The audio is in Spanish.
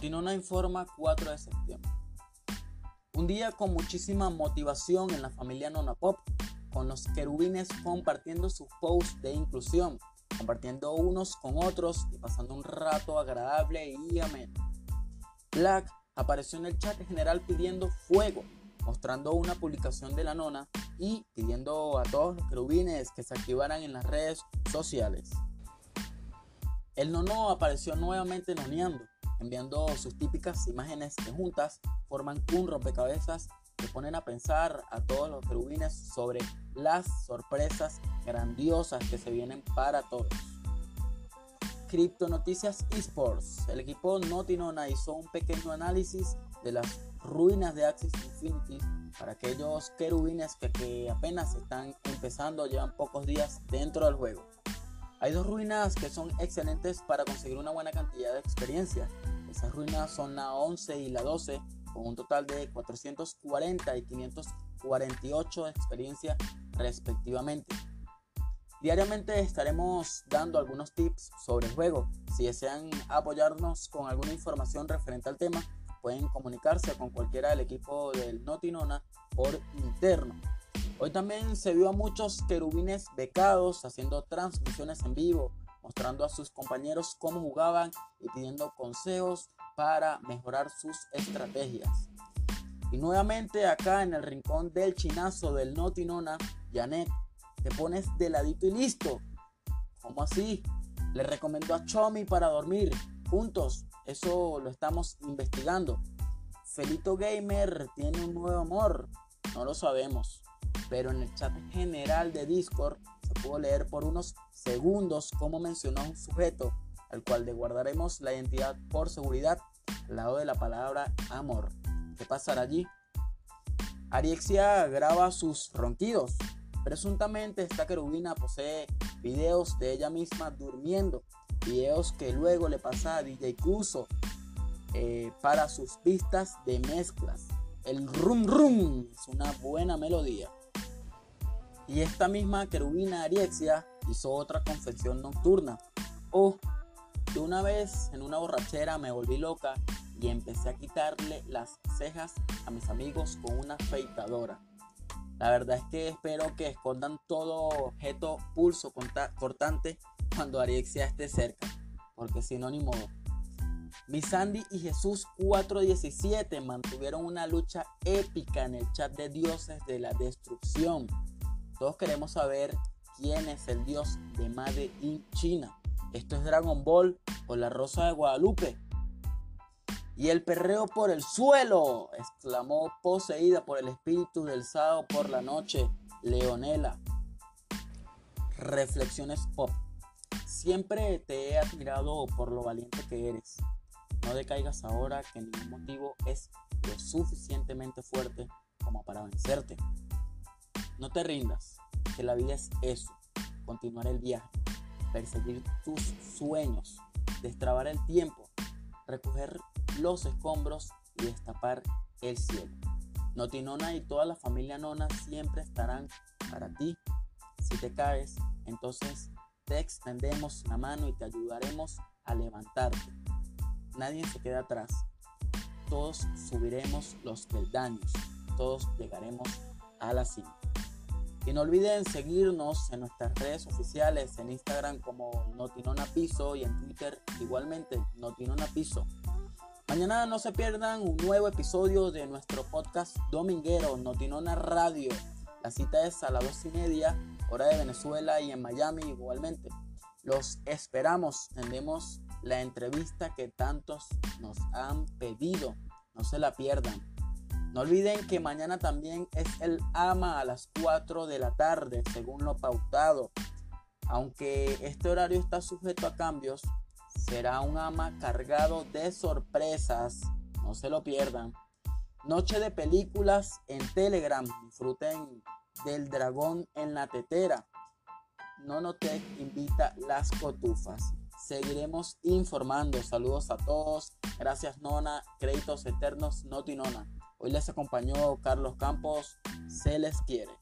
Notinona informa 4 de septiembre. Un día con muchísima motivación en la familia Nona Pop, con los querubines compartiendo sus posts de inclusión, compartiendo unos con otros y pasando un rato agradable y ameno. Black apareció en el chat general pidiendo fuego, mostrando una publicación de la nona y pidiendo a todos los querubines que se activaran en las redes sociales. El nono apareció nuevamente noneando, enviando sus típicas imágenes que juntas forman un rompecabezas que ponen a pensar a todos los querubines sobre las sorpresas grandiosas que se vienen para todos. Cripto Noticias Esports. El equipo Notinona hizo un pequeño análisis de las ruinas de Axis Infinity para aquellos querubines que, que apenas están empezando, llevan pocos días dentro del juego. Hay dos ruinas que son excelentes para conseguir una buena cantidad de experiencia. Esas ruinas son la 11 y la 12, con un total de 440 y 548 de experiencia respectivamente. Diariamente estaremos dando algunos tips sobre el juego. Si desean apoyarnos con alguna información referente al tema, pueden comunicarse con cualquiera del equipo del Notinona por interno. Hoy también se vio a muchos querubines becados haciendo transmisiones en vivo, mostrando a sus compañeros cómo jugaban y pidiendo consejos para mejorar sus estrategias. Y nuevamente acá en el rincón del chinazo del Notinona, Janet, te pones de ladito y listo. ¿Cómo así? Le recomendó a Chomi para dormir juntos. Eso lo estamos investigando. Felito Gamer tiene un nuevo amor. No lo sabemos pero en el chat general de Discord se pudo leer por unos segundos cómo mencionó un sujeto al cual le guardaremos la identidad por seguridad al lado de la palabra amor. ¿Qué pasará allí? Ariexia graba sus ronquidos. Presuntamente esta querubina posee videos de ella misma durmiendo, videos que luego le pasa a DJ Cuso eh, para sus pistas de mezclas. El rum rum es una buena melodía. Y esta misma querubina Ariexia hizo otra confesión nocturna. Oh, de una vez en una borrachera me volví loca y empecé a quitarle las cejas a mis amigos con una afeitadora. La verdad es que espero que escondan todo objeto pulso cortante cuando Ariexia esté cerca, porque si no, ni modo. Mi Sandy y Jesús 417 mantuvieron una lucha épica en el chat de dioses de la destrucción. Todos queremos saber quién es el dios de Made in China. Esto es Dragon Ball o la Rosa de Guadalupe. Y el perreo por el suelo, exclamó poseída por el espíritu del sábado por la noche, Leonela. Reflexiones pop. Siempre te he admirado por lo valiente que eres. No decaigas ahora que ningún motivo es lo suficientemente fuerte como para vencerte. No te rindas, que la vida es eso, continuar el viaje, perseguir tus sueños, destrabar el tiempo, recoger los escombros y destapar el cielo. Notinona y toda la familia Nona siempre estarán para ti. Si te caes, entonces te extendemos la mano y te ayudaremos a levantarte. Nadie se queda atrás. Todos subiremos los peldaños. Todos llegaremos a la cima. Y no olviden seguirnos en nuestras redes oficiales, en Instagram como Notinona Piso y en Twitter igualmente Notinona Piso. Mañana no se pierdan un nuevo episodio de nuestro podcast dominguero Notinona Radio. La cita es a las dos y media, hora de Venezuela y en Miami igualmente. Los esperamos, tendremos la entrevista que tantos nos han pedido. No se la pierdan. No olviden que mañana también es el AMA a las 4 de la tarde, según lo pautado. Aunque este horario está sujeto a cambios, será un AMA cargado de sorpresas. No se lo pierdan. Noche de películas en Telegram. Disfruten del dragón en la tetera. Nonotech invita las cotufas. Seguiremos informando. Saludos a todos. Gracias Nona. Créditos eternos Noti Nona. Hoy les acompañó Carlos Campos. Se les quiere.